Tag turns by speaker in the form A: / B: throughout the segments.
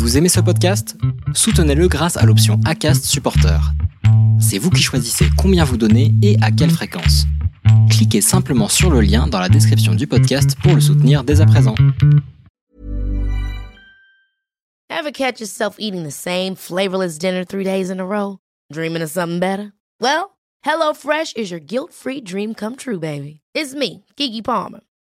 A: Vous aimez ce podcast? Soutenez-le grâce à l'option ACAST Supporter. C'est vous qui choisissez combien vous donnez et à quelle fréquence. Cliquez simplement sur le lien dans la description du podcast pour le soutenir dès à présent.
B: Ever catch yourself eating the same flavorless dinner three days in a row? Dreaming of something better? Well, HelloFresh is your guilt-free dream come true, baby. It's me, Kiki Palmer.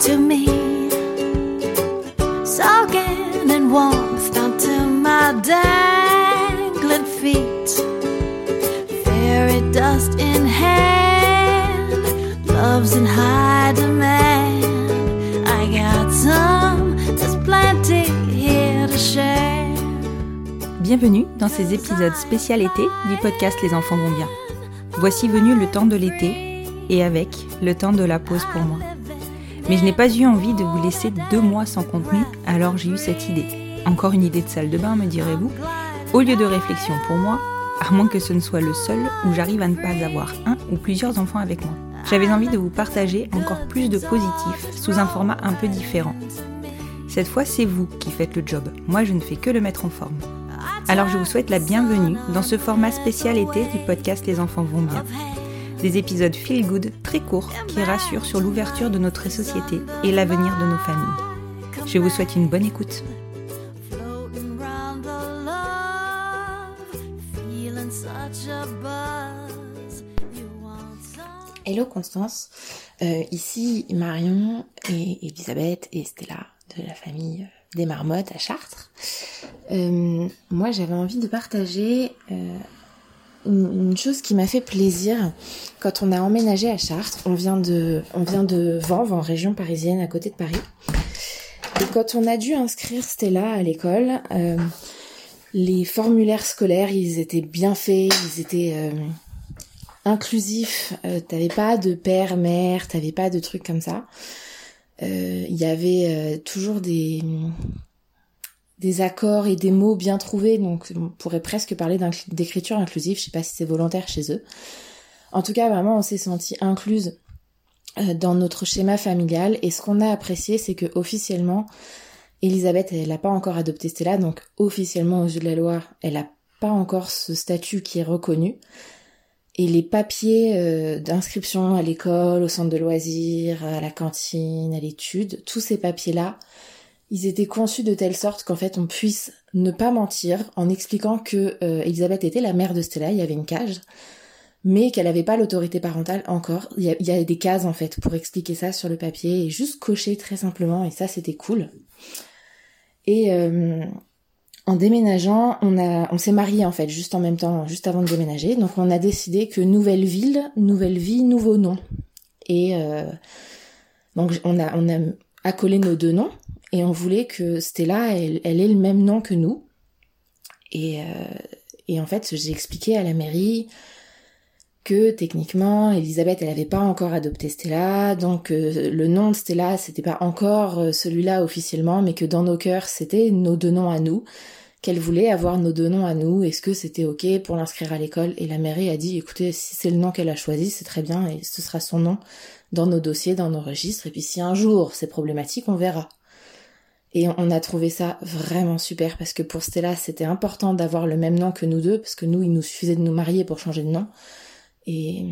C: to me. Soaking in warmth down to my dangling feet. Fairy dust in hand, love's in high demand. I got some, there's plenty here to share.
D: Bienvenue dans ces épisodes spécial été du podcast Les enfants vont bien. Voici venu le temps de l'été et avec le temps de la pause pour moi. Mais je n'ai pas eu envie de vous laisser deux mois sans contenu, alors j'ai eu cette idée. Encore une idée de salle de bain, me direz-vous Au lieu de réflexion pour moi, à moins que ce ne soit le seul où j'arrive à ne pas avoir un ou plusieurs enfants avec moi. J'avais envie de vous partager encore plus de positifs sous un format un peu différent. Cette fois, c'est vous qui faites le job. Moi, je ne fais que le mettre en forme. Alors je vous souhaite la bienvenue dans ce format spécial été du podcast Les enfants vont bien. Des épisodes feel good très courts qui rassurent sur l'ouverture de notre société et l'avenir de nos familles. Je vous souhaite une bonne écoute.
E: Hello Constance, Euh, ici Marion et Elisabeth et Stella de la famille des marmottes à Chartres. Euh, moi j'avais envie de partager euh, une, chose qui m'a fait plaisir quand on a emménagé à Chartres. On vient de, on vient de Vanves en région parisienne à côté de Paris. Et quand on a dû inscrire Stella à l'école, euh, les formulaires scolaires ils étaient bien faits, ils étaient euh, inclusif. Euh, t'avais pas de père, mère, t'avais pas de trucs comme ça. Il y avait toujours des des accords et des mots bien trouvés, donc on pourrait presque parler d'écriture inclusive. Je sais pas si c'est volontaire chez eux. En tout cas, vraiment, on s'est senti incluse euh, dans notre schéma familial. Et ce qu'on a apprécié, c'est que officiellement, Elisabeth, elle n'a pas encore adopté Stella, donc officiellement aux yeux de la loi, elle n'a pas encore ce statut qui est reconnu. Et les papiers euh, d'inscription à l'école, au centre de loisirs, à la cantine, à l'étude, tous ces papiers-là, ils étaient conçus de telle sorte qu'en fait on puisse ne pas mentir en expliquant que euh, Elisabeth était la mère de Stella, il y avait une cage, mais qu'elle n'avait pas l'autorité parentale encore. Il y, a, des cases en fait pour expliquer ça sur le papier et juste cocher très simplement et ça c'était cool. Et euh, en déménageant, on on s'est marié en fait juste en même temps, juste avant de déménager. Donc on a décidé que nouvelle ville, nouvelle vie, nouveau nom. Et euh, donc on a, on a accolé nos deux noms et on voulait que Stella, elle, elle ait le même nom que nous. Et, euh, et en fait, j'ai expliqué à la mairie que techniquement, Elisabeth, elle avait pas encore adopté Stella, donc euh, le nom de Stella, c'était pas encore euh, celui-là officiellement, mais que dans nos cœurs, c'était nos deux noms à nous, qu'elle voulait avoir nos deux noms à nous, est-ce que c'était ok pour l'inscrire à l'école, et la mairie a dit, écoutez, si c'est le nom qu'elle a choisi, c'est très bien, et ce sera son nom dans nos dossiers, dans nos registres, et puis si un jour c'est problématique, on verra. Et on a trouvé ça vraiment super parce que pour Stella, c'était important d'avoir le même nom que nous deux parce que nous, il nous suffisait de nous marier pour changer de nom. Et,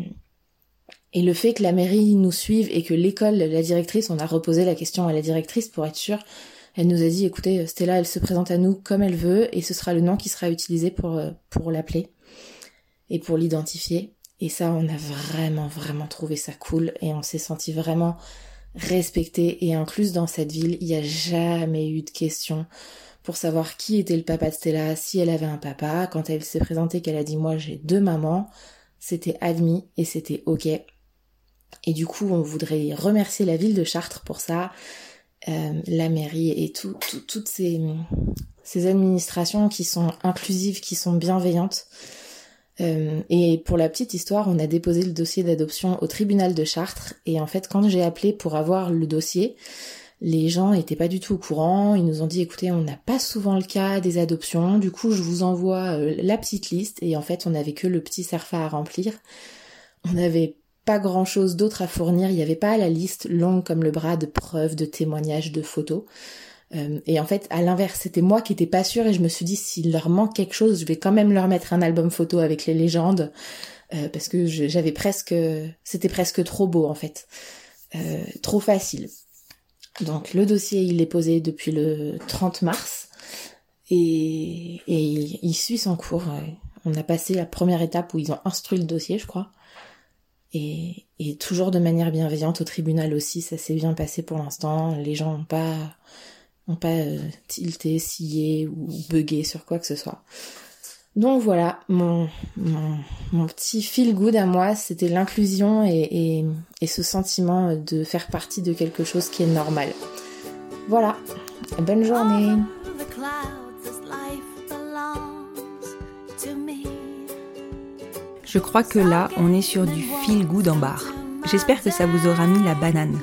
E: et le fait que la mairie nous suive et que l'école, la directrice, on a reposé la question à la directrice pour être sûr, elle nous a dit, écoutez, Stella, elle se présente à nous comme elle veut et ce sera le nom qui sera utilisé pour, euh, pour l'appeler et pour l'identifier. Et ça, on a vraiment, vraiment trouvé ça cool et on s'est senti vraiment respectée et incluse dans cette ville. Il n'y a jamais eu de question pour savoir qui était le papa de Stella, si elle avait un papa. Quand elle s'est présentée, qu'elle a dit moi j'ai deux mamans, c'était admis et c'était ok. Et du coup, on voudrait remercier la ville de Chartres pour ça, euh, la mairie et tout, tout- toutes ces administrations qui sont inclusives, qui sont bienveillantes. Euh, et pour la petite histoire, on a déposé le dossier d'adoption au tribunal de Chartres. Et en fait, quand j'ai appelé pour avoir le dossier, les gens étaient pas du tout au courant. Ils nous ont dit, écoutez, on n'a pas souvent le cas des adoptions. Du coup, je vous envoie euh, la petite liste. Et en fait, on n'avait que le petit serfa à remplir. On n'avait pas grand chose d'autre à fournir. Il n'y avait pas la liste longue comme le bras de preuves, de témoignages, de photos. Euh, et en fait, à l'inverse, c'était moi qui étais pas sûre et je me suis dit s'il leur manque quelque chose, je vais quand même leur mettre un album photo avec les légendes euh, parce que j'avais presque, c'était presque trop beau en fait, euh, trop facile. Donc le dossier il est posé depuis le 30 mars et, il, suit son cours. On a passé la première étape où ils ont instruit le dossier, je crois. Et toujours de manière bienveillante au tribunal aussi, ça s'est bien passé pour l'instant. Les gens n'ont pas pas euh, tilté, scié ou bugué sur quoi que ce soit. Donc voilà, mon, mon, petit feel good à moi, c'était l'inclusion et, et, ce sentiment de faire partie de quelque chose qui est normal. Voilà, bonne journée.
D: Je crois que là, on est sur du feel good en bar. J'espère que ça vous aura mis la banane.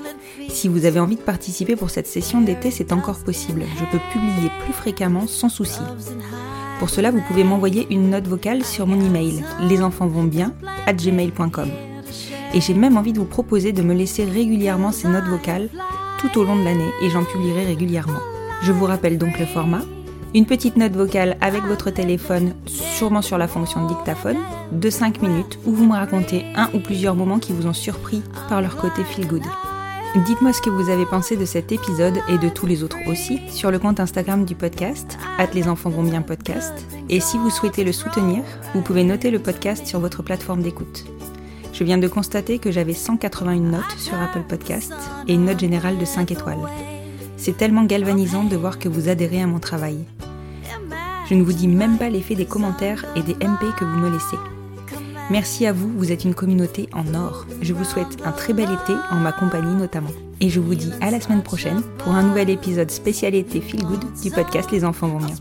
D: Si vous avez envie de participer pour cette session d'été, c'est encore possible. Je peux publier plus fréquemment sans souci. Pour cela, vous pouvez m'envoyer une note vocale sur mon email gmail.com Et j'ai même envie de vous proposer de me laisser régulièrement ces notes vocales tout au long de l'année et j'en publierai régulièrement. Je vous rappelle donc le format. Une petite note vocale avec votre téléphone, sûrement sur la fonction dictaphone, de 5 minutes où vous me racontez un ou plusieurs moments qui vous ont surpris par leur côté feel good. Dites-moi ce que vous avez pensé de cet épisode et de tous les autres aussi sur le compte Instagram du podcast, at les enfants vont podcast. Et si vous souhaitez le soutenir, vous pouvez noter le podcast sur votre plateforme d'écoute. Je viens de constater que j'avais 181 notes sur Apple Podcast et une note générale de 5 étoiles. C'est tellement galvanisant de voir que vous adhérez à mon travail. Je ne vous dis même pas l'effet des commentaires et des MP que vous me laissez. Merci à vous, vous êtes une communauté en or. Je vous souhaite un très bel été, en ma compagnie notamment. Et je vous dis à la semaine prochaine pour un nouvel épisode spécialité Feel Good du podcast Les enfants vont bien.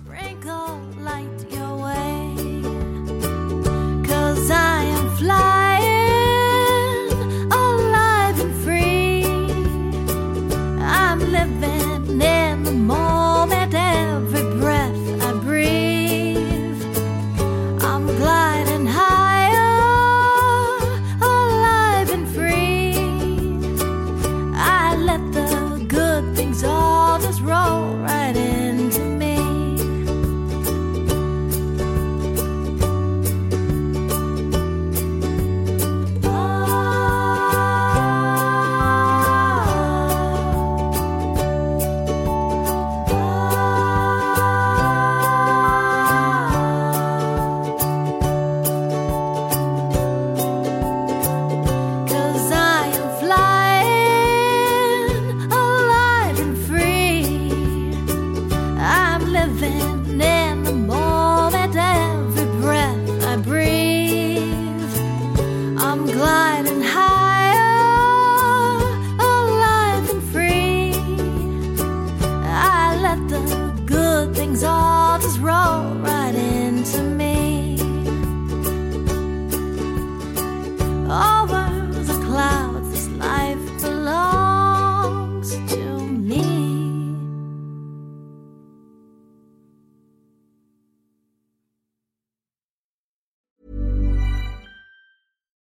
D: all just roll right into me.